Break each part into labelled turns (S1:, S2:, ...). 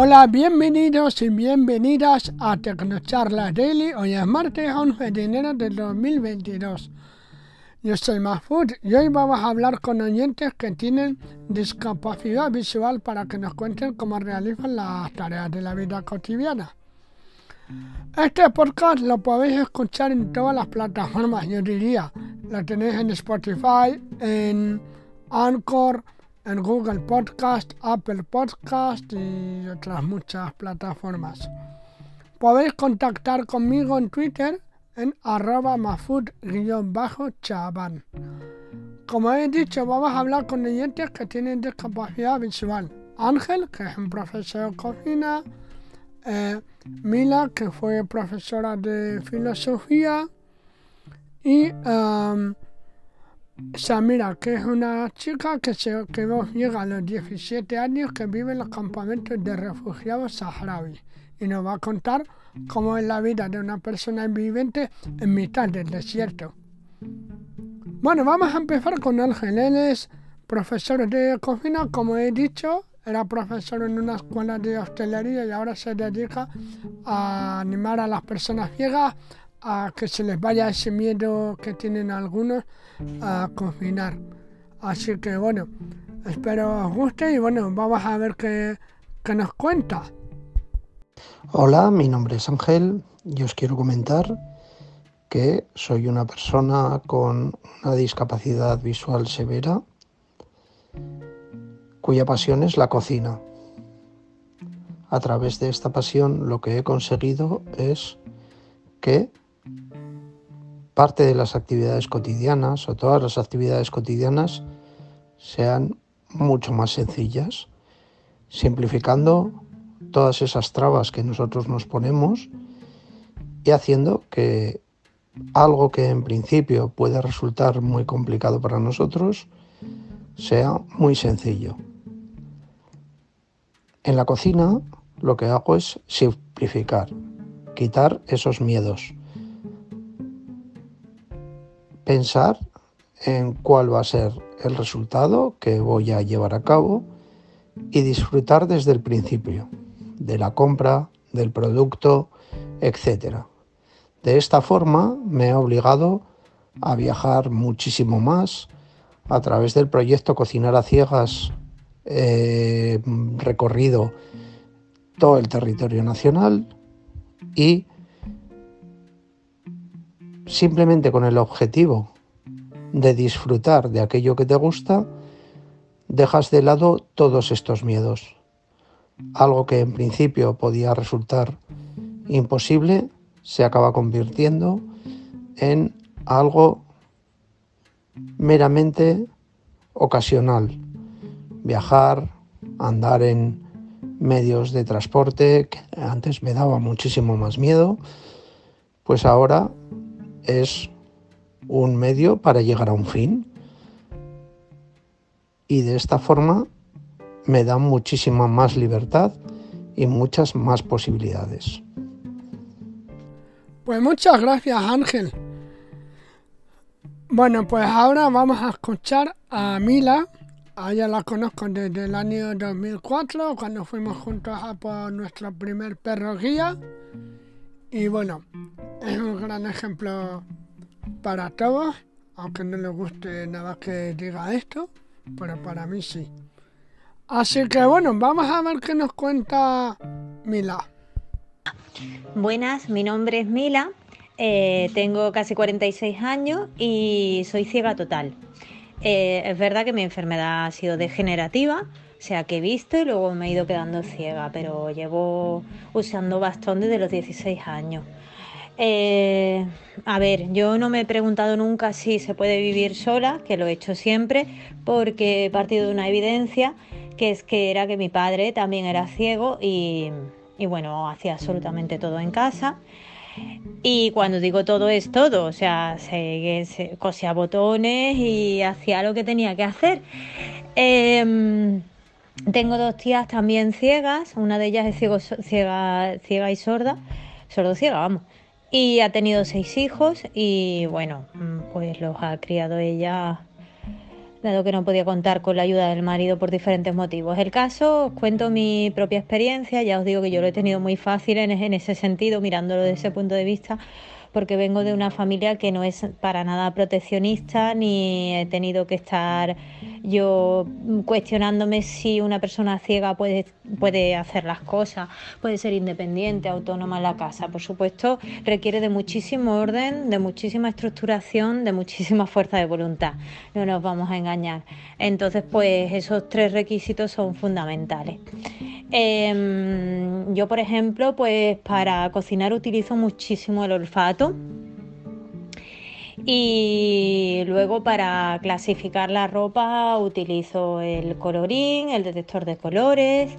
S1: Hola, bienvenidos y bienvenidas a Tecnocharla Daily. Hoy es martes 11 de enero del 2022. Yo soy Mahfoud y hoy vamos a hablar con oyentes que tienen discapacidad visual para que nos cuenten cómo realizan las tareas de la vida cotidiana. Este podcast lo podéis escuchar en todas las plataformas, yo diría. Lo tenéis en Spotify, en Anchor, en Google Podcast, Apple Podcast y otras muchas plataformas. Podéis contactar conmigo en Twitter en arroba mafud-chaban. Como he dicho, vamos a hablar con oyentes que tienen discapacidad visual. Ángel, que es un profesor de cocina, eh, Mila, que fue profesora de filosofía, y um, Samira, que es una chica que, se, que llega a los 17 años, que vive en los campamentos de refugiados saharauis y nos va a contar cómo es la vida de una persona viviente en mitad del desierto. Bueno, vamos a empezar con Ángel. Él es profesor de cocina, como he dicho, era profesor en una escuela de hostelería y ahora se dedica a animar a las personas ciegas a que se les vaya ese miedo que tienen algunos a cocinar. Así que bueno, espero os guste y bueno, vamos a ver qué, qué nos cuenta.
S2: Hola, mi nombre es Ángel y os quiero comentar que soy una persona con una discapacidad visual severa cuya pasión es la cocina. A través de esta pasión lo que he conseguido es que parte de las actividades cotidianas o todas las actividades cotidianas sean mucho más sencillas, simplificando todas esas trabas que nosotros nos ponemos y haciendo que algo que en principio puede resultar muy complicado para nosotros sea muy sencillo. En la cocina lo que hago es simplificar, quitar esos miedos pensar en cuál va a ser el resultado que voy a llevar a cabo y disfrutar desde el principio de la compra, del producto, etc. De esta forma me he obligado a viajar muchísimo más a través del proyecto Cocinar a Ciegas, he recorrido todo el territorio nacional y simplemente con el objetivo de disfrutar de aquello que te gusta, dejas de lado todos estos miedos. Algo que en principio podía resultar imposible se acaba convirtiendo en algo meramente ocasional. Viajar, andar en medios de transporte, que antes me daba muchísimo más miedo, pues ahora es un medio para llegar a un fin y de esta forma me da muchísima más libertad y muchas más posibilidades.
S1: Pues muchas gracias Ángel. Bueno, pues ahora vamos a escuchar a Mila. A ella la conozco desde el año 2004, cuando fuimos juntos a por nuestro primer perro guía. Y bueno, es un gran ejemplo para todos, aunque no les guste nada que diga esto, pero para mí sí. Así que bueno, vamos a ver qué nos cuenta Mila.
S3: Buenas, mi nombre es Mila, eh, tengo casi 46 años y soy ciega total. Eh, es verdad que mi enfermedad ha sido degenerativa, o sea que he visto y luego me he ido quedando ciega, pero llevo usando bastón desde los 16 años. Eh, a ver, yo no me he preguntado nunca si se puede vivir sola, que lo he hecho siempre, porque he partido de una evidencia que es que era que mi padre también era ciego y, bueno, hacía absolutamente todo en casa. Y cuando digo todo es todo, o sea, se, cosía botones y hacía lo que tenía que hacer. Em, tengo dos tías también ciegas, una de ellas es ciego, ciega, y sorda, sordo ciega, vamos. Y ha tenido seis hijos y bueno, pues los ha criado ella dado que no podía contar con la ayuda del marido por diferentes motivos. El caso, os cuento mi propia experiencia, ya os digo que yo lo he tenido muy fácil en, en ese sentido, mirándolo desde ese punto de vista, porque vengo de una familia que no es para nada proteccionista ni he tenido que estar yo cuestionándome si una persona ciega puede, puede hacer las cosas, puede ser independiente, autónoma en la casa. Por supuesto, requiere de muchísimo orden, de muchísima estructuración, de muchísima fuerza de voluntad. No nos vamos a engañar. Entonces, pues esos tres requisitos son fundamentales. Em, yo, por ejemplo, pues para cocinar utilizo muchísimo el olfato. Y luego para clasificar la ropa utilizo el colorín, el detector de colores.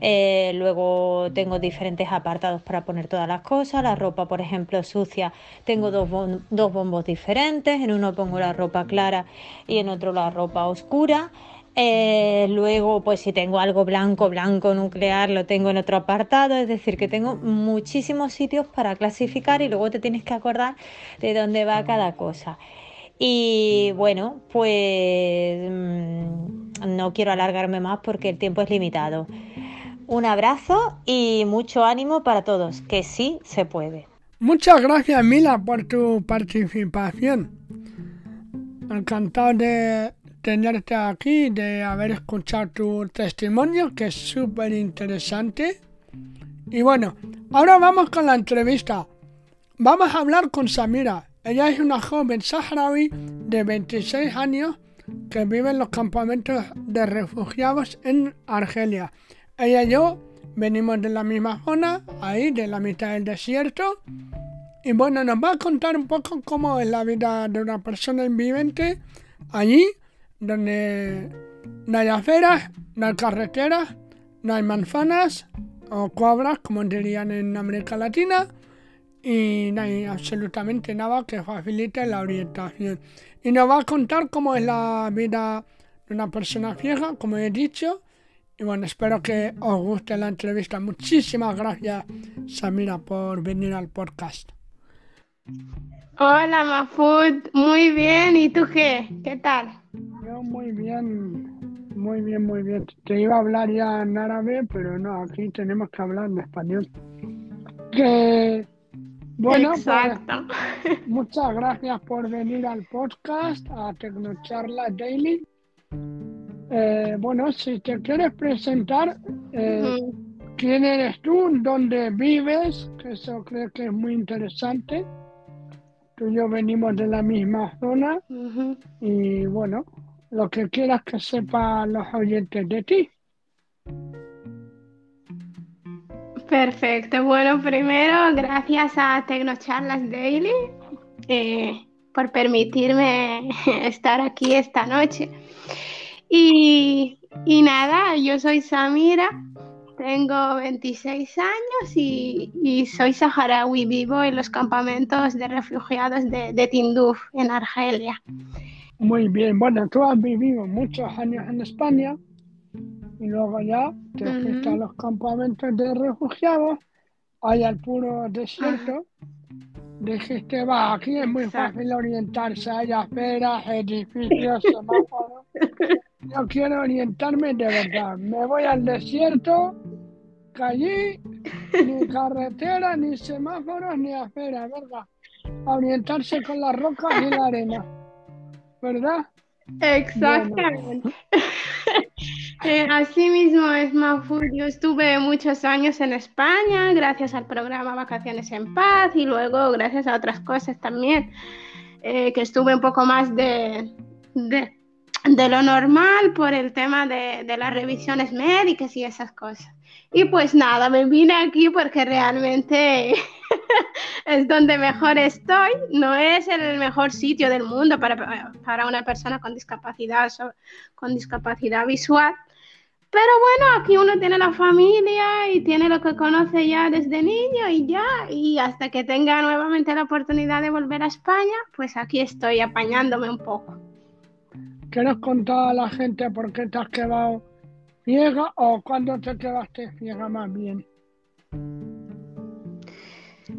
S3: Eh, luego tengo diferentes apartados para poner todas las cosas. La ropa, por ejemplo, sucia, tengo dos, dos bombos diferentes. En uno pongo la ropa clara y en otro la ropa oscura. Eh, luego, pues si tengo algo blanco, blanco nuclear, lo tengo en otro apartado. Es decir, que tengo muchísimos sitios para clasificar y luego te tienes que acordar de dónde va cada cosa. Y bueno, pues mm, no quiero alargarme más porque el tiempo es limitado. Un abrazo y mucho ánimo para todos, que sí se puede.
S1: Muchas gracias Mila por tu participación. Encantado de tenerte aquí, de haber escuchado tu testimonio, que es súper interesante. Y bueno, ahora vamos con la entrevista. Vamos a hablar con Samira. Ella es una joven saharaui de 26 años que vive en los campamentos de refugiados en Argelia. Ella y yo venimos de la misma zona, ahí, de la mitad del desierto. Y bueno, nos va a contar un poco cómo es la vida de una persona invidente allí donde no hay aceras, no hay carreteras, no hay manzanas o cuadras, como dirían en América Latina, y no hay absolutamente nada que facilite la orientación. Y nos va a contar cómo es la vida de una persona vieja, como he dicho. Y bueno, espero que os guste la entrevista. Muchísimas gracias, Samira, por venir al podcast.
S4: Hola, Mafud. Muy bien. ¿Y tú qué? ¿Qué tal?
S1: Yo muy bien, muy bien, muy bien. Te iba a hablar ya en árabe, pero no, aquí tenemos que hablar en español. Que bueno, pues, muchas gracias por venir al podcast, a Tecnocharla Daily. Eh, bueno, si te quieres presentar, eh, quién eres tú, dónde vives, que eso creo que es muy interesante. Tú y yo venimos de la misma zona y bueno, lo que quieras que sepan los oyentes de ti.
S4: Perfecto. Bueno, primero, gracias a Tecnocharlas Daily eh, por permitirme estar aquí esta noche. Y, y, nada, yo soy Samira, tengo 26 años y, soy saharaui, vivo en los campamentos de refugiados de, de Tinduf, en Argelia.
S1: Muy bien, bueno, tú has vivido muchos años en España y luego ya te fuiste a los campamentos de refugiados, hay al puro desierto. Dijiste, va, aquí es muy fácil orientarse, hay aceras, edificios, semáforos. Yo quiero orientarme de verdad. Me voy al desierto, que allí ni carretera, ni semáforos, ni aceras, ¿verdad? A orientarse con las rocas y la arena. ¿verdad?
S4: Exactamente. Eh, así mismo es Mafud. Yo estuve muchos años en España gracias al programa Vacaciones en Paz y luego gracias a otras cosas también, eh, que estuve un poco más de, de, lo normal por el tema de, de las revisiones médicas y esas cosas. Y pues nada, me vine aquí porque realmente es donde mejor estoy. No es el mejor sitio del mundo para, para una persona con discapacidad, con discapacidad visual. Pero bueno, aquí uno tiene la familia y tiene lo que conoce ya desde niño y ya, y hasta que tenga nuevamente la oportunidad de volver a España, pues aquí estoy apañándome un poco.
S1: ¿Quieres contar a la gente por qué te has quedado ciega o cuándo te quedaste ciega más bien?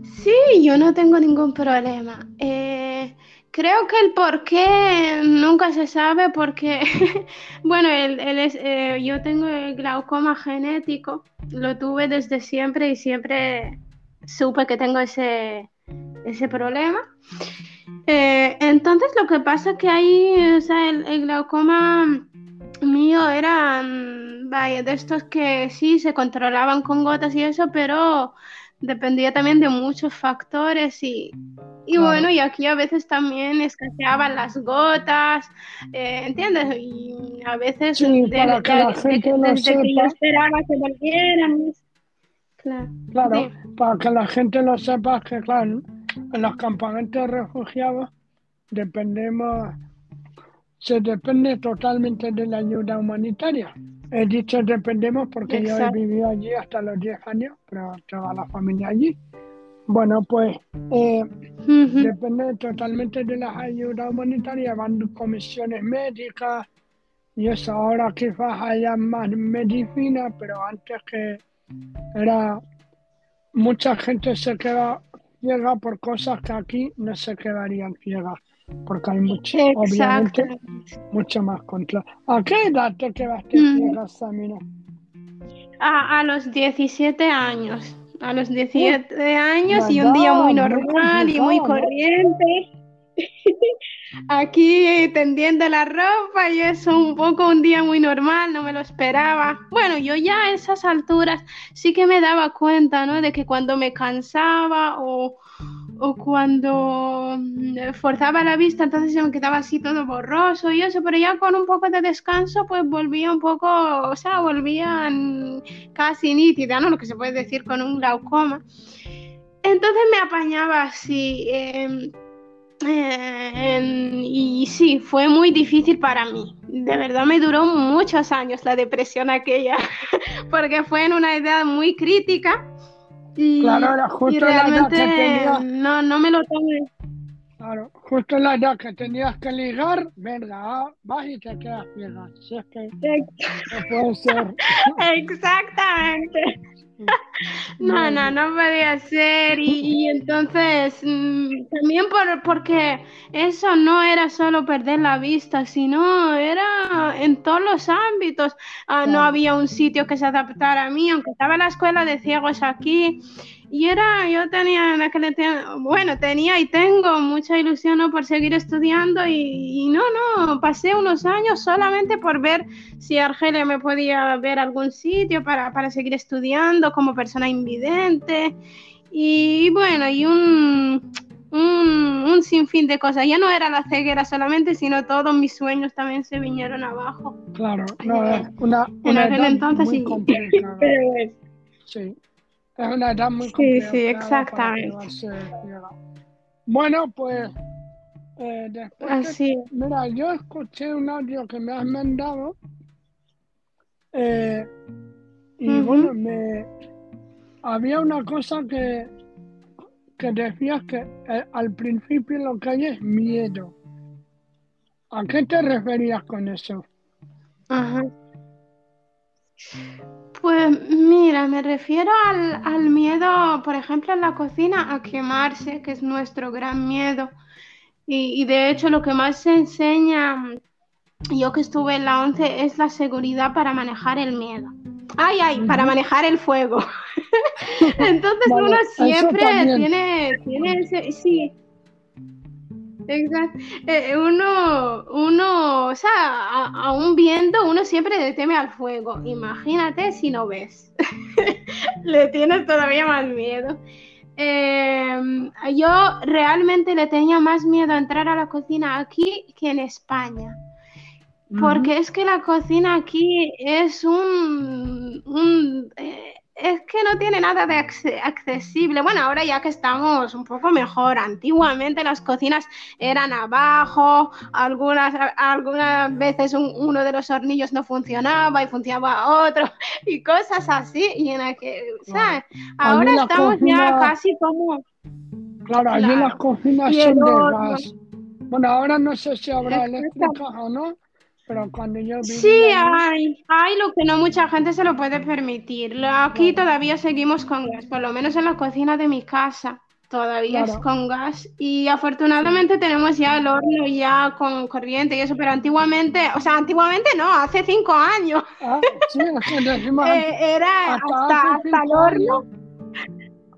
S4: Sí, yo no tengo ningún problema. Eh, Creo que el por qué nunca se sabe porque, bueno, es, eh, yo tengo el glaucoma genético, lo tuve desde siempre y siempre supe que tengo ese, ese problema. Eh, entonces lo que pasa que ahí, el, glaucoma mío era, mm, de estos que sí se controlaban con gotas y eso, pero dependía también de muchos factores y, y
S1: Claro.
S4: bueno, y aquí a veces también escaseaban las gotas, eh, ¿entiendes? Y a veces
S1: Sí,
S4: de-
S1: para que
S4: de-
S1: la gente lo
S4: desde que yo
S1: sepa.
S4: esperaba que volvieran. Claro.
S1: Claro,
S4: Sí.
S1: para que la gente lo sepa que, claro, en los campamentos de refugiados dependemos, se depende totalmente de la ayuda humanitaria. He dicho dependemos porque yo he vivido allí hasta los 10 años, pero toda la familia allí. Bueno, pues eh, depende totalmente de las ayudas humanitarias, van comisiones médicas y eso. Ahora quizás haya más medicina, pero antes que era mucha gente se queda ciega por cosas que aquí no se quedarían ciegas, porque hay mucho,
S4: Exacto.
S1: obviamente mucho más control. ¿A qué edad te quedaste
S4: Mm.
S1: ciega, Samira?
S4: A, a los 17 años. A los 17 años y un día muy
S1: muy
S4: normal y muy
S1: ¿no?
S4: corriente. Aquí tendiendo la ropa y eso un poco un día muy normal, no me lo esperaba. Bueno, yo ya a esas alturas sí que me daba cuenta, ¿no? De que cuando me cansaba o, o cuando mm, forzaba la vista, entonces se me quedaba así todo borroso y eso, pero ya con un poco de descanso, pues volvía un poco, o sea, volvía mm, casi nítida, ¿no? Lo que se puede decir con un glaucoma. Entonces me apañaba así. em, en- y sí, fue muy difícil para mí. De verdad me duró muchos años la depresión aquella, porque fue en una edad muy crítica y,
S1: Claro, era
S4: y
S1: justo la edad
S4: realmente
S1: que tenías,
S4: no, no me lo tomé.
S1: claro, justo en la edad que tenías que ligar, venga, ah, vas y te quedas ciega. Si es que no puede ser.
S4: Exactamente. No, no, no podía ser. Y, y entonces, mm, también por, porque eso no era solo perder la vista, sino era en todos los ámbitos. Ah, no había un sitio que se adaptara a mí, aunque estaba la escuela de ciegos aquí. Y era, yo tenía en aquel tiempo, bueno, tenía y tengo mucha ilusión ¿no? por seguir estudiando y, y no, no, pasé unos años solamente por ver si Argelia me podía ver algún sitio para, para seguir estudiando como persona invidente y bueno, y un, un, un sinfín de cosas. Ya no era la ceguera solamente, sino todos mis sueños también se vinieron abajo.
S1: Claro, no, una,
S4: En
S1: una
S4: aquel
S1: edad
S4: entonces
S1: muy
S4: Sí, es
S1: una edad muy
S4: Sí,
S1: complicada
S4: sí,
S1: para
S4: exactamente.
S1: Bueno, pues eh, después que-
S4: así.
S1: mira, yo escuché un audio que me has mandado eh, y bueno, me había una cosa que, que decías que eh, al principio lo que hay es miedo. ¿A qué te referías con eso?
S4: Ajá. Me refiero al, al miedo, por ejemplo, en la cocina, a quemarse, que es nuestro gran miedo. Y, y de hecho lo que más se enseña, yo que estuve en la 11, es la seguridad para manejar el miedo. Ay, ay, para manejar el fuego. Entonces
S1: Vale,
S4: uno siempre tiene, tiene ese, sí, Exacto. Eh, uno, uno, o sea, a- aún viendo, uno siempre le teme al fuego. Imagínate si no ves. Le tienes todavía más miedo. Eh, yo realmente le tenía más miedo a entrar a la cocina aquí que en España. Porque es que la cocina aquí es un, un, eh, es que no tiene nada de acce- accesible. Bueno, ahora ya que estamos un poco mejor. Antiguamente las cocinas eran abajo, algunas, algunas veces un- uno de los hornillos no funcionaba y funcionaba otro y cosas así. Y en aquel, ¿sabes? Ahora estamos ya casi como
S1: Claro, allí
S4: Claro.
S1: las cocinas son de gas. Bueno, ahora no sé si habrá
S4: Exacto.
S1: eléctricas o no, pero cuando yo vivía
S4: Sí, hay, hay lo que no mucha gente se lo puede permitir. Aquí
S1: Claro.
S4: todavía seguimos con gas, por lo menos en la cocina de mi casa. todavía es con gas y afortunadamente tenemos ya el horno ya con corriente y eso, pero antiguamente, o sea, antiguamente no, hace cinco años.
S1: Ah, sí, decimos,
S4: Eh, era
S1: hasta
S4: hasta, hasta el horno.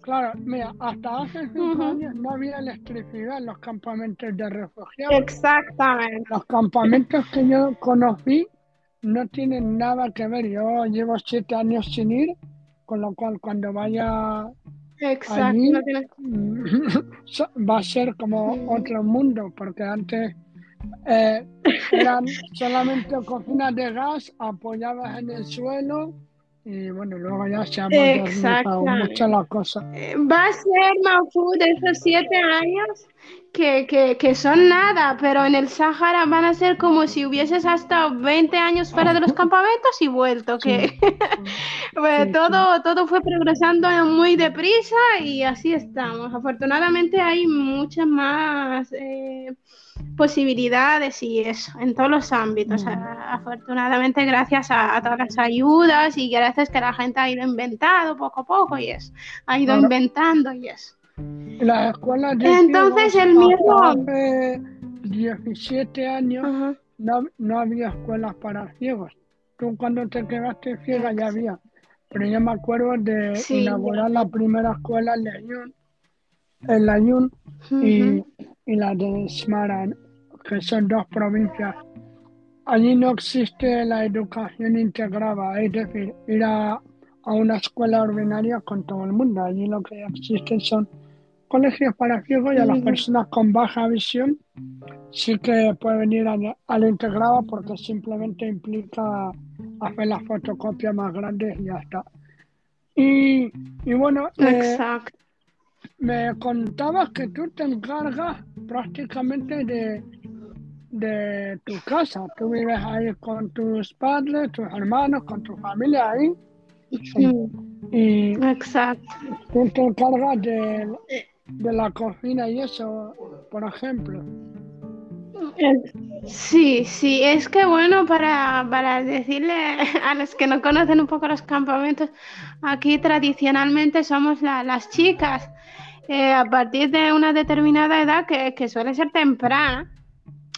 S1: Claro, mira, hasta hace cinco años no había electricidad en los campamentos de refugiados.
S4: Exactamente.
S1: Los campamentos que yo conocí no tienen nada que ver. Yo llevo siete años sin ir, con lo cual cuando vaya
S4: Exacto.
S1: allí
S4: no
S1: va a ser como otro mundo, porque antes eh, eran solamente cocinas de gas apoyadas en el suelo y bueno, luego ya se ha modernizado mucho la cosa.
S4: Eh, Va a ser Mahfoud esos siete años que, que, que son nada, pero en el Sáhara van a ser como si hubieses hasta 20 años fuera de los campamentos y vuelto, que pues,
S1: Sí,
S4: todo, todo fue progresando muy deprisa y así estamos. Afortunadamente hay muchas más eh, posibilidades y eso, en todos los ámbitos. Afortunadamente gracias a, a todas las ayudas y gracias que la gente ha ido inventando poco a poco y eso, ha ido inventando y eso.
S1: Y Las escuelas de
S4: Entonces, el miedo-
S1: hasta hace 17 años
S4: Ajá.
S1: no, no había escuelas para ciegos. Tú cuando te quedaste ciega ya había. Pero yo me acuerdo de
S4: Sí,
S1: inaugurar la primera escuela en Layún, en Layún y,
S4: Ujú.
S1: y la de Smara, que son dos provincias. Allí no existe la educación integrada, es decir, ir a, a una escuela ordinaria con todo el mundo. Allí lo que existen son colegios para ciegos y a las
S4: Ujú.
S1: personas con baja visión sí que pueden ir a, a la integrada porque simplemente implica hacer las fotocopias más grandes y ya está. Y, y bueno, eh,
S4: Exacto.
S1: Me contabas que tú te encargas prácticamente de, de tu casa. Tú vives ahí con tus padres, tus hermanos, con tu familia ahí.
S4: Sí,
S1: Y
S4: Exacto.
S1: tú te encargas de, de la cocina y eso, por ejemplo.
S4: Sí, sí, es que bueno, para, para decirle a los que no conocen un poco los campamentos, aquí tradicionalmente somos la- las chicas, eh, a partir de una determinada edad que, que suele ser temprana.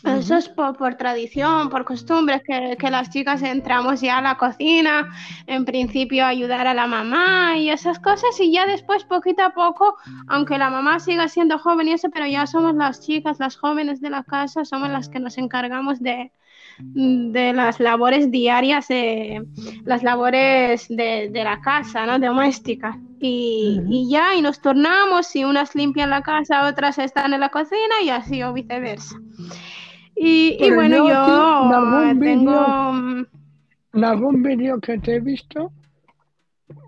S4: Eso es por, por tradición, por costumbres, que, que las chicas entramos ya a la cocina, en principio a ayudar a la mamá y esas cosas, y ya después, poquito a poco, aunque la mamá siga siendo joven y eso, pero ya somos las chicas, las jóvenes de la casa, somos las que nos encargamos de, de las labores diarias, eh, las labores de, de la casa, ¿no? Domésticas. Y,
S1: Ujú.
S4: y ya, y nos turnamos, y unas limpian la casa, otras están en la cocina, y así o viceversa. Y, y bueno,
S1: yo
S4: yo
S1: algún
S4: tengo...
S1: vídeo-
S4: mm,
S1: algún vídeo que te he visto,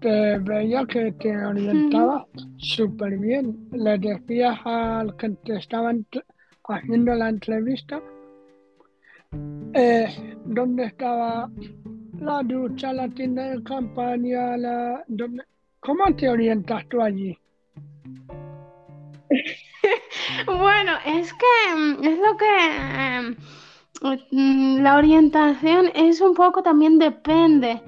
S1: te veía que te orientabas súper bien. Le decías al que te estaba ent- haciendo la entrevista eh, dónde estaba la ducha, la tienda de campaña, la, ¿cómo te orientas tú allí?
S4: Bueno, es que mm, es lo que eh, mm, la orientación es un poco también depende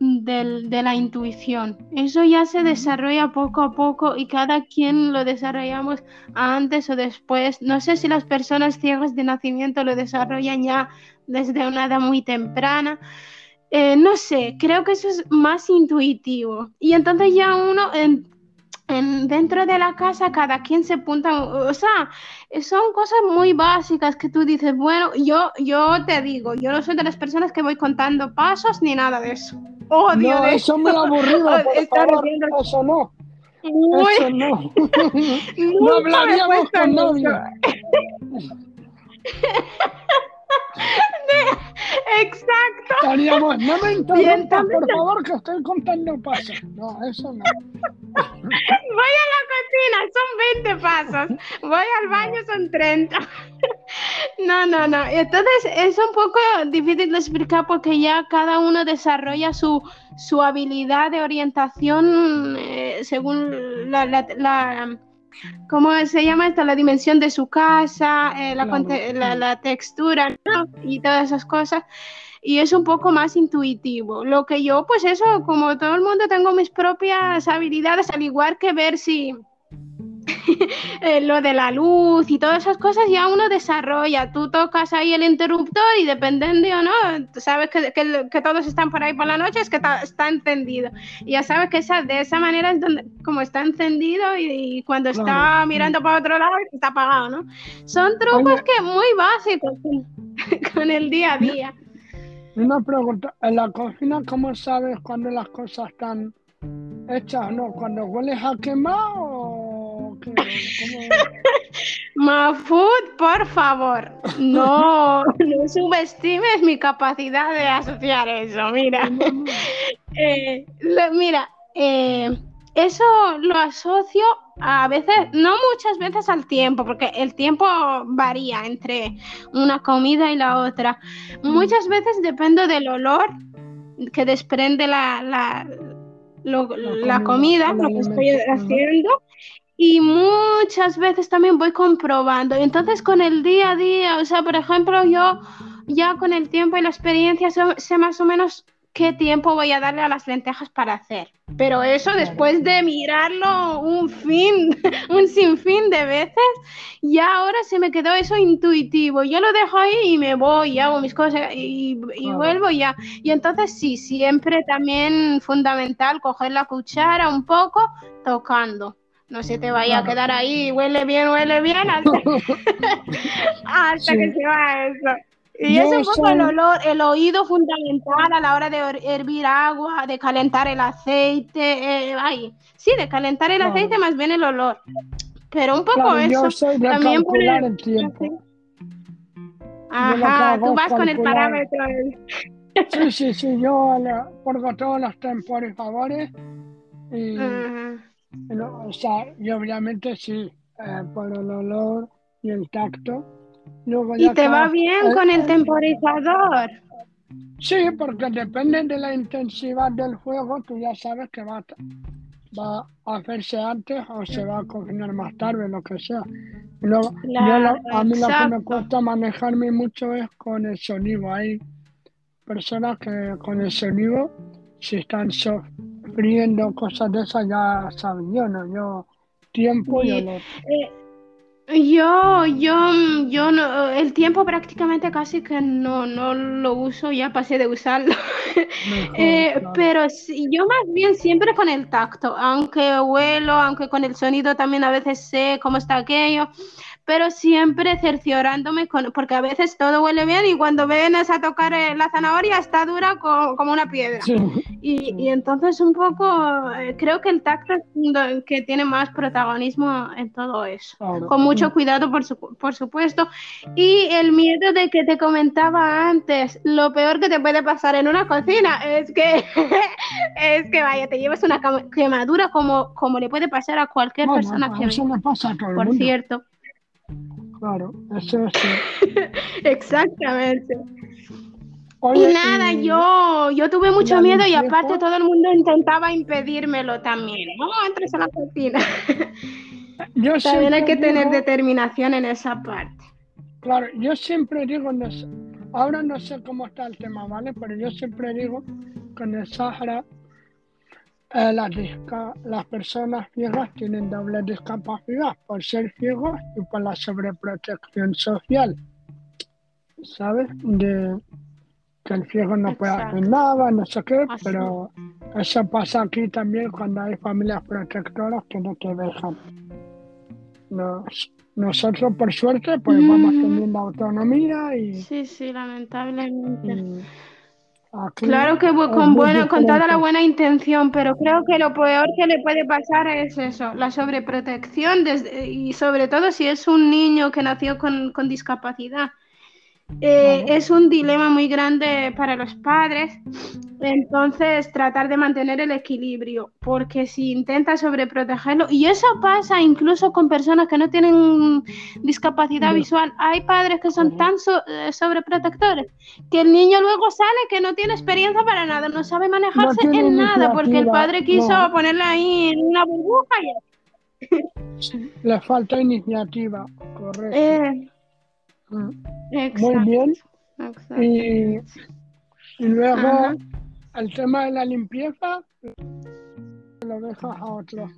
S4: del- de la intuición. Eso ya se desarrolla poco a poco y cada quien lo desarrollamos antes o después. No sé si las personas ciegas de nacimiento lo desarrollan ya desde una edad muy temprana. Eh, no sé, creo que eso es más intuitivo. Y entonces ya uno en- en- dentro de la casa cada quien se apunta, o sea, son cosas muy básicas que tú dices, bueno, yo, yo te digo, yo no soy de las personas que voy contando pasos ni nada de eso. Odio
S1: no,
S4: de
S1: eso me aburrido,
S4: Oh,
S1: por favor, eso no, eso no. no hablaríamos con nadie.
S4: Exacto.
S1: Estaríamos, no me interrumpas, por favor, que estoy contando pasos. No, eso no.
S4: Voy a la cocina, son 20 pasos. Voy al baño, son 30. No, no, no. Entonces es un poco difícil de explicar porque ya cada uno desarrolla su, su habilidad de orientación eh, según la, la, la- ¿cómo se llama esto? La dimensión de su casa, eh, la,
S1: Claro,
S4: la, textura ¿no? y todas esas cosas. Y es un poco más intuitivo. Lo que yo, pues eso, como todo el mundo, tengo mis propias habilidades, al igual que ver si, lo de la luz y todas esas cosas ya uno desarrolla. Tú tocas ahí el interruptor y dependiendo o no, sabes que, que, todos están por ahí por la noche, es que está, encendido. Y ya sabes que esa, de esa manera es donde, como está encendido y, cuando está mirando para otro lado está apagado, ¿no? Son trucos que muy básicos con el día a día.
S1: Una pregunta, en la cocina, ¿cómo sabes cuando las cosas están hechas no? ¿Cuando hueles a quemado
S4: Mafud, por favor, no, no subestimes mi capacidad de asociar eso, mira. Eh, mira, eh, eso lo asocio a veces, no muchas veces al tiempo, porque el tiempo varía entre una comida y la otra. Muchas veces depende del olor que desprende la, la, la comida, lo que estoy haciendo. Y muchas veces también voy comprobando. Entonces con el día a día, o sea, por ejemplo, yo ya con el tiempo y la experiencia sé más o menos qué tiempo voy a darle a las lentejas para hacer. Pero eso después de mirarlo un fin, un sinfín de veces, ya ahora se me quedó eso intuitivo. Yo lo dejo ahí y me voy, y hago mis cosas y, vuelvo ya. Y entonces sí, siempre también fundamental coger la cuchara un poco tocando. No se te vaya a quedar ahí, huele bien, huele bien, hasta, que se va eso. Y es un poco el olor, el oído fundamental a la hora de hervir agua, de calentar el aceite. Eh, ay, sí, de calentar el aceite más bien el olor. Pero un poco eso. También por el... tiempo. Ajá, tú vas con el parámetro.
S1: Sí, sí, sí, yo pongo todos los temporizadores y, o sea, y obviamente sí, eh, por el olor y el tacto
S4: ¿Y te va bien con el temporizador?
S1: Sí, porque depende de la intensidad del fuego, tú ya sabes que va, va a hacerse antes o se va a cocinar más tarde, lo que sea. a mí lo que me cuesta manejarme mucho es con el sonido. Hay personas que con el sonido, si están sufriendo cosas de esas, ya saben. Yo no, yo tiempo y olor. Eh,
S4: yo, yo, yo no, el tiempo prácticamente casi que no, no lo uso, ya pasé de usarlo. Eh, pero sí, yo más bien siempre con el tacto, aunque huelo, aunque con el sonido también a veces sé cómo está aquello pero siempre cerciorándome, con, porque a veces todo huele bien y cuando vienes a tocar eh, la zanahoria está dura como una piedra. Y, y, entonces un poco, eh, creo que el tacto es que tiene más protagonismo en todo eso, con mucho cuidado por, por supuesto. Y el miedo de que te comentaba antes, lo peor que te puede pasar en una cocina es que, es que vaya, te lleves una quemadura como, como le puede pasar a cualquier persona que venga. Por cierto.
S1: Claro, eso sí.
S4: Exactamente. y nada, yo, yo tuve mucho miedo y aparte todo el mundo intentaba impedírmelo también. No entres a la cocina. también hay que tener determinación en esa parte.
S1: Claro, yo siempre digo, ahora no sé cómo está el tema, ¿vale? Pero yo siempre digo que en el Sahara eh, las, personas ciegas tienen doble discapacidad por ser ciegos y por la sobreprotección social. ¿Sabes? De que el ciego no puede hacer nada, no sé qué, pero eso pasa aquí también cuando hay familias protectoras que no te dejan. Nosotros, por suerte, pues vamos mm. teniendo autonomía y...
S4: Sí, sí, lamentablemente. Claro que con, con toda la buena intención, pero creo que lo peor que le puede pasar es eso, la sobreprotección y sobre todo si es un niño que nació con, con discapacidad. Eh, es un dilema muy grande para los padres, entonces tratar de mantener el equilibrio, porque si intentas sobreprotegerlo, y eso pasa incluso con personas que no tienen discapacidad visual, hay padres que son tan eh, sobreprotectores que el niño luego sale que no tiene experiencia para nada, no sabe manejarse en nada, porque el padre quiso ponerle ahí en una burbuja
S1: y... Le falta iniciativa, correcto. Eh, muy bien. Y, luego el tema de la limpieza lo dejas a otro.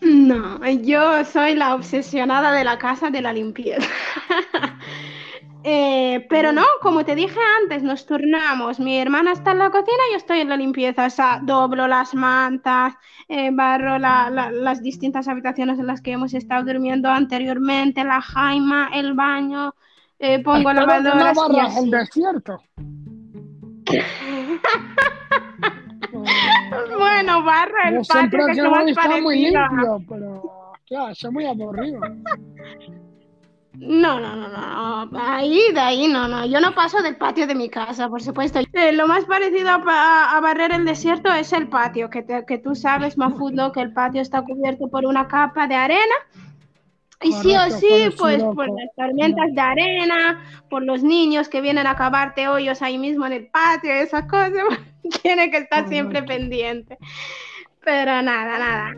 S4: No, yo soy la obsesionada de la casa de la limpieza. Eh, pero no, como te dije antes, nos turnamos. Mi hermana está en la cocina y yo estoy en la limpieza. O sea, doblo las mantas, eh, barro las distintas habitaciones en las que hemos estado durmiendo anteriormente, la jaima, el baño, eh, pongo lavadoras.
S1: No barras el desierto.
S4: bueno, barro el
S1: Yo
S4: patio que,
S1: que
S4: es lo más
S1: está muy
S4: parecido.
S1: limpio, pero ya, es muy aburrido.
S4: No, no, no, no, ahí, de ahí, no, no, yo no paso del patio de mi casa, por supuesto. Eh, lo más parecido a, a- a barrer el desierto es el patio, que, te- que tú sabes, Mafudo, que el patio está cubierto por una capa de arena. Y sí o sí, pues por las tormentas de arena, por los niños que vienen a cavarte hoyos ahí mismo en el patio, esas cosas, tiene que estar siempre pendiente. Pero nada, nada.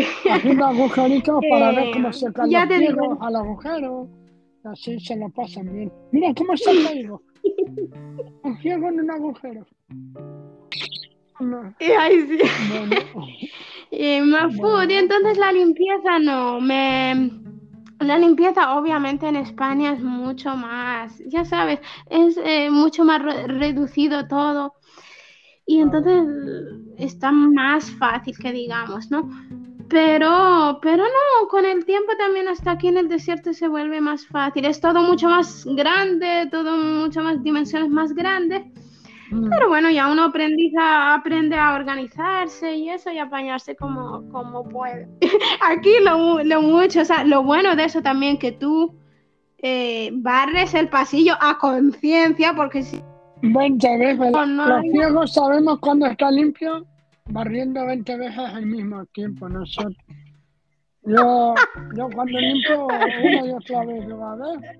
S1: Haciendo agujeritos para ver
S4: Eh,
S1: cómo se caen
S4: ya
S1: los
S4: te digo.
S1: piedros al agujero. Así se lo pasan bien. Mira cómo se ha caído. Un ciego en un agujero. No,
S4: Y ahí sí.
S1: bueno.
S4: Y más food, y entonces la limpieza no, me... La limpieza obviamente en España es mucho más, ya sabes, es eh, mucho más re- reducido todo. Y entonces está más fácil que digamos, ¿no? Pero, pero no, con el tiempo también hasta aquí en el desierto se vuelve más fácil. Es todo mucho más grande, todo mucho más dimensiones más grandes. Pero bueno, ya uno aprendiza, aprende a organizarse y eso y apañarse como, como puede. Aquí lo, lo mucho, o sea, lo bueno de eso también que tú eh, barres el pasillo a conciencia, porque si
S1: 20 veces.
S4: No, no
S1: Los
S4: hay-
S1: ciegos sabemos cuándo está limpio, barriendo 20 veces al mismo tiempo. Nosotros. Yo, yo cuando limpio una y otra vez, digo, a ver,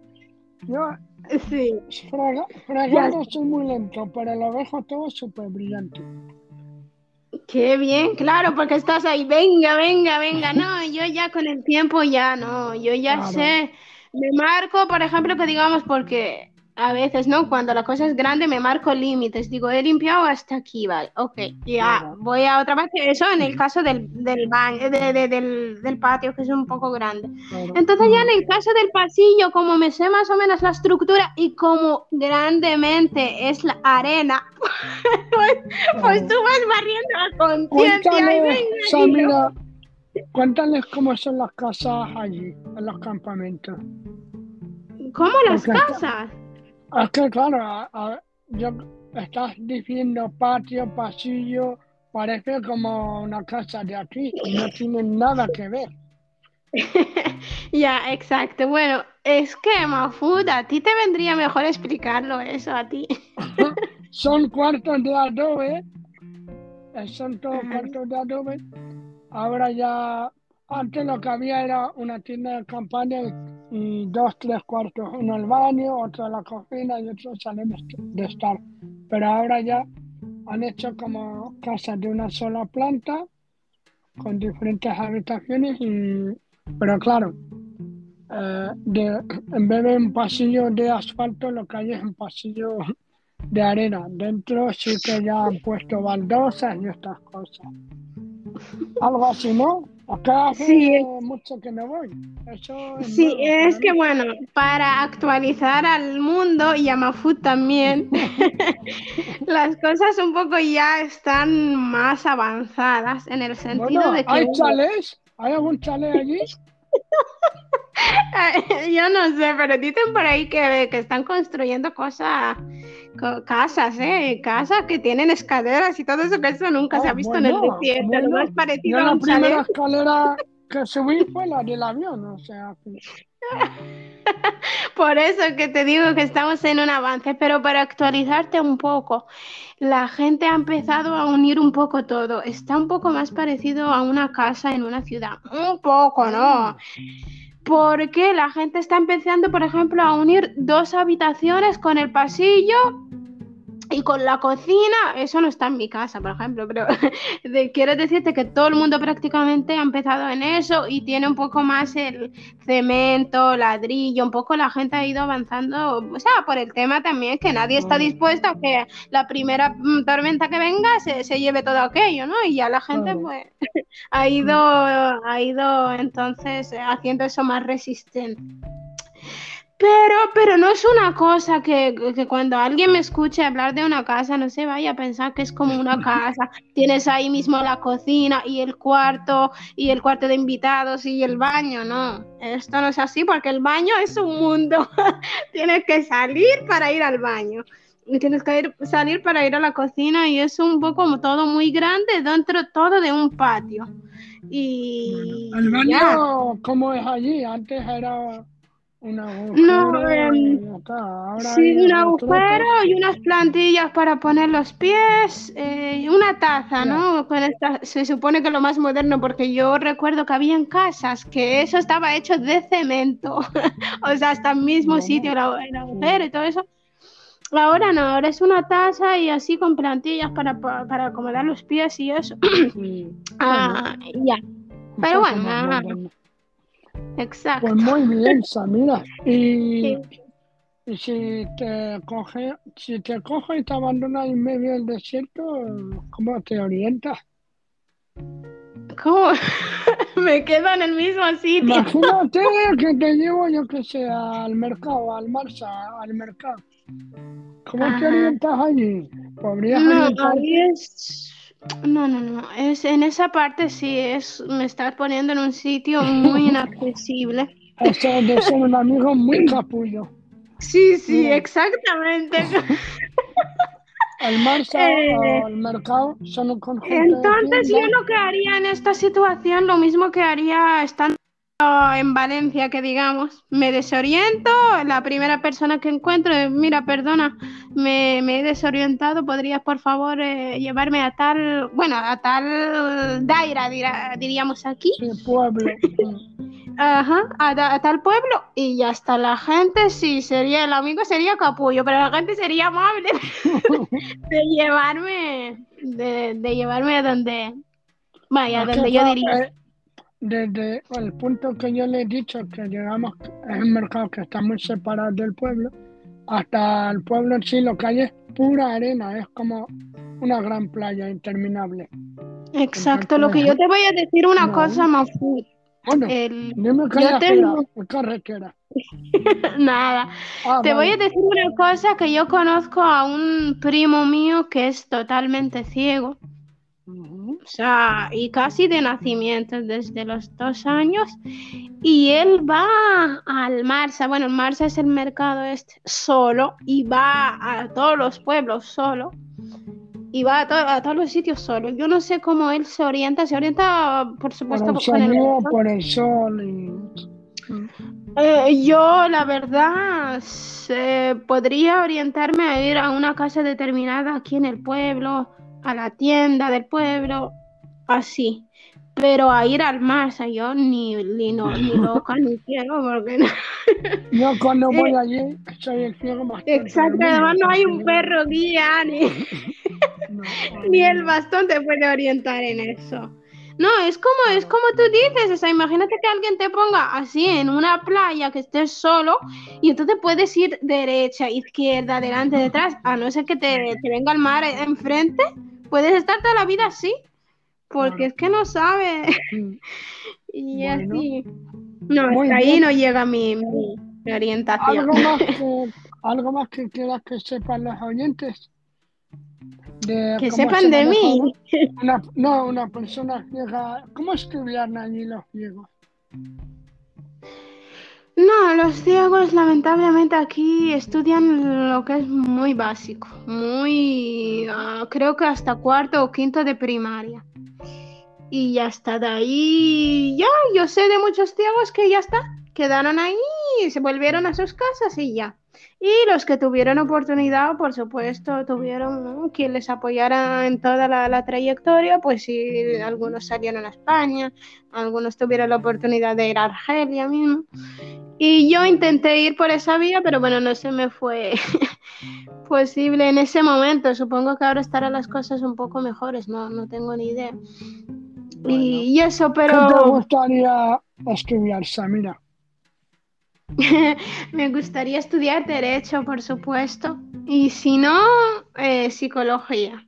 S1: yo
S4: sí,
S1: frega- fregando soy muy lento, pero lo dejo todo súper brillante.
S4: qué bien, claro, porque estás ahí, venga, venga, venga, no, yo ya con el tiempo ya no, yo ya
S1: Claro.
S4: sé, me marco, por ejemplo, que digamos, porque a veces, ¿no? Cuando la cosa es grande me marco límites, digo, he limpiado hasta aquí, vale, ok, ya,
S1: Claro.
S4: voy a otra parte, eso en el caso del, del baño, de- de- del, del patio, que es un poco grande. Entonces ya en el caso del pasillo, como me sé más o menos la estructura y como grandemente es la arena, pues, pues tú vas barriendo a conciencia
S1: Cuéntales, cómo son las casas allí, en los campamentos.
S4: ¿Cómo las
S1: Porque
S4: casas?
S1: Es que, claro, a- a- yo, estás diciendo patio, pasillo, parece como una casa de aquí y no tienen nada que ver.
S4: Ya, exacto. Bueno, es que Mafud, a ti te vendría mejor explicarlo eso a ti.
S1: Son cuartos de adobe, eh, son todos
S4: Ajá.
S1: cuartos de adobe. Ahora ya, antes lo que había era una tienda de campaña y, dos, tres cuartos, uno el baño, otro la cocina y otro salón de estar. Pero ahora ya han hecho como casas de una sola planta con diferentes habitaciones y, pero claro, eh, de- en vez de un pasillo de asfalto, lo que hay es un pasillo de arena. Dentro sí que ya han puesto baldosas y estas cosas. Algo así, ¿no? Acá hace
S4: Sí.
S1: mucho que no voy. Eso es
S4: Sí,
S1: nuevo
S4: es que bueno, para actualizar al mundo y a Mafud también, las cosas un poco ya están más avanzadas en el sentido
S1: Bueno,
S4: de que
S1: ¿hay chalés? ¿Hay algún chalet allí?
S4: yo no sé, pero dicen por ahí que, que están construyendo cosas, co- casas, ¿eh? Casas que tienen escaleras y todo eso, que eso nunca se
S1: Ah,
S4: ha visto en el
S1: bueno,
S4: desierto, lo más parecido
S1: Yo
S4: a
S1: la
S4: un
S1: primera
S4: chalet.
S1: escalera que subí fue la del avión, o sea,
S4: Por eso que te digo que estamos en un avance, pero para actualizarte un poco, la gente ha empezado a unir un poco todo. Está un poco más parecido a una casa en una ciudad. Un poco, ¿no? Porque la gente está empezando, por ejemplo, a unir dos habitaciones con el pasillo Y con la cocina, eso no está en mi casa, por ejemplo, pero quiero decirte que todo el mundo prácticamente ha empezado en eso y tiene un poco más el cemento, ladrillo, un poco la gente ha ido avanzando, o sea, por el tema también que nadie está dispuesto a que la primera mm, tormenta que venga se, se lleve todo aquello, ¿no? Y ya la gente pues ha ido, ha ido entonces haciendo eso más resistente. Pero, pero no es una cosa que, que, cuando alguien me escuche hablar de una casa no se vaya a pensar que es como una casa. Tienes ahí mismo la cocina y el cuarto y el cuarto de invitados y el baño. No, esto no es así porque el baño es un mundo. tienes que salir para ir al baño. Y tienes que ir, salir para ir a la cocina y es un poco todo muy grande dentro todo de un patio. Y...
S1: ¿El baño cómo es allí? Antes era una
S4: no, eh, sí, un agujero y unas plantillas para poner los pies, eh, una taza, ¿no? Con esta, se supone que lo más moderno, porque yo recuerdo que había en casas que eso estaba hecho de cemento, o sea, hasta el mismo sitio, el, agujero y todo eso. Ahora no, ahora es una taza y así con plantillas para, para acomodar los pies y eso. ah, ya. Pero bueno, Exacto.
S1: Pues muy bien, Samira. Y, y si te coge, si te coge y te abandona en medio del desierto, ¿cómo te orientas?
S4: ¿Cómo? Me quedo en el mismo sitio.
S1: Imagínate que te llevo, yo que sé, al mercado, al Marsa, al mercado. ¿Cómo te orientas allí?
S4: ¿Podrías no, es no, no, no. Es, en esa parte sí es, me estás poniendo en un sitio muy inaccesible.
S1: O sea, de ser un amigo muy capullo.
S4: Sí, sí, exactamente.
S1: El marzo eh, el mercado son un conjunto.
S4: Entonces, yo lo que haría en esta situación, lo mismo que haría estando en Valencia, que digamos, me desoriento, la primera persona que encuentro, mira, perdona, me, he desorientado, ¿podrías por favor eh, llevarme a tal, bueno, a tal daira, diríamos aquí?
S1: Sí, pueblo.
S4: Ajá, a, tal pueblo y ya está la gente, sí, sería el amigo sería capullo, pero la gente sería amable de llevarme, de, llevarme a donde, vaya, donde yo diría.
S1: Desde el punto que yo le he dicho que llegamos, es un mercado que está muy separado del pueblo, hasta el pueblo en sí lo que hay es pura arena, es como una gran playa interminable.
S4: Exacto, lo que yo te voy a decir una cosa más
S1: bueno, el, dime que yo tengo... carretera.
S4: Nada. Ah, te voy a decir una cosa que yo conozco a un primo mío que es totalmente ciego o sea, y casi de nacimiento, desde los dos años. Y él va al Marsa, bueno, el Marsa es el mercado este solo y va a todos los pueblos solo. Y va a, todos los sitios solo. Yo no sé cómo él se orienta. Se orienta, por supuesto,
S1: por el, por el sol.
S4: Eh, yo, la verdad, podría orientarme a ir a una casa determinada aquí en el pueblo a la tienda del pueblo, así. Pero a ir al Marsa yo ni, ni, no, ni loca ni quiero porque no.
S1: Yo cuando voy allí soy el ciego más.
S4: Exacto, además no hay un perro guía ni, ni el bastón te puede orientar en eso. No, es como, es como tú dices, o sea, imagínate que alguien te ponga así en una playa que estés solo y entonces puedes ir derecha, izquierda, adelante, detrás, a no ser que te, te venga el mar enfrente, puedes estar toda la vida así, porque es que no sabes. y así. No, hasta ahí no llega mi, orientación.
S1: ¿Algo más, que, ¿Algo más que quieras que sepan los oyentes?
S4: Que sepan de mí.
S1: no, una persona ciega. ¿Cómo estudian allí los ciegos?
S4: No, los ciegos lamentablemente aquí estudian lo que es muy básico, muy, ah, creo que hasta cuarto o quinto de primaria. Y ya está de ahí, ya, yo sé de muchos ciegos que ya está, quedaron ahí, se volvieron a sus casas y ya. Y los que tuvieron oportunidad, por supuesto, tuvieron quien les apoyara en toda la, trayectoria, pues sí, algunos salieron a España, algunos tuvieron la oportunidad de ir a Argelia mismo. Y yo intenté ir por esa vía, pero bueno, no se me fue, posible en ese momento. Supongo que ahora estarán las cosas un poco mejores, no, no tengo ni idea. Y, y eso,
S1: ¿Qué te
S4: pero
S1: gustaría estudiar, Samira?
S4: me gustaría estudiar derecho, por supuesto. Y si no, eh, psicología.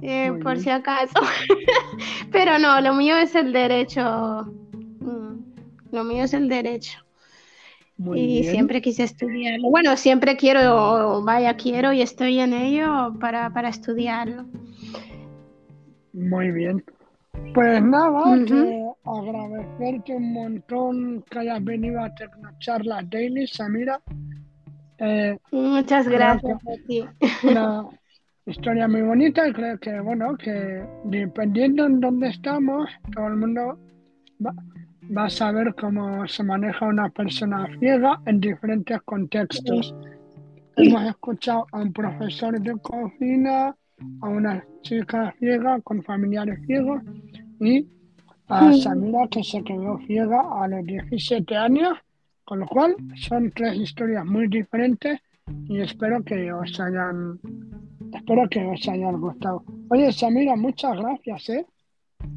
S4: Eh, por
S1: bien.
S4: si acaso. Pero no, lo mío es el derecho. Mm, Lo mío es el derecho.
S1: Muy
S4: y
S1: bien.
S4: siempre quise estudiarlo. Bueno, siempre quiero, vaya, quiero y estoy en ello para, para estudiarlo.
S1: Muy bien. Pues nada, que agradecerte un montón que hayas venido a Tecnocharla Daily, Samira. Eh,
S4: Muchas gracias a ti.
S1: una historia muy bonita y creo que, bueno, que dependiendo en dónde estamos, todo el mundo va, va a saber cómo se maneja una persona ciega en diferentes contextos. Hemos escuchado a un profesor de cocina, a una chica ciega con familiares ciegos y a
S4: Sí.
S1: Samira que se quedó ciega a los 17 años, con lo cual son tres historias muy diferentes y espero que os hayan espero que os hayan gustado. Oye, Samira, muchas gracias, ¿eh?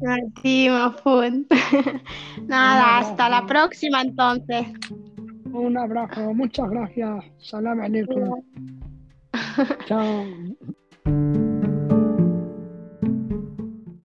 S4: A ti, Mafud. Nada, hasta la próxima entonces.
S1: Un abrazo, muchas gracias. Salam alaikum. Chao.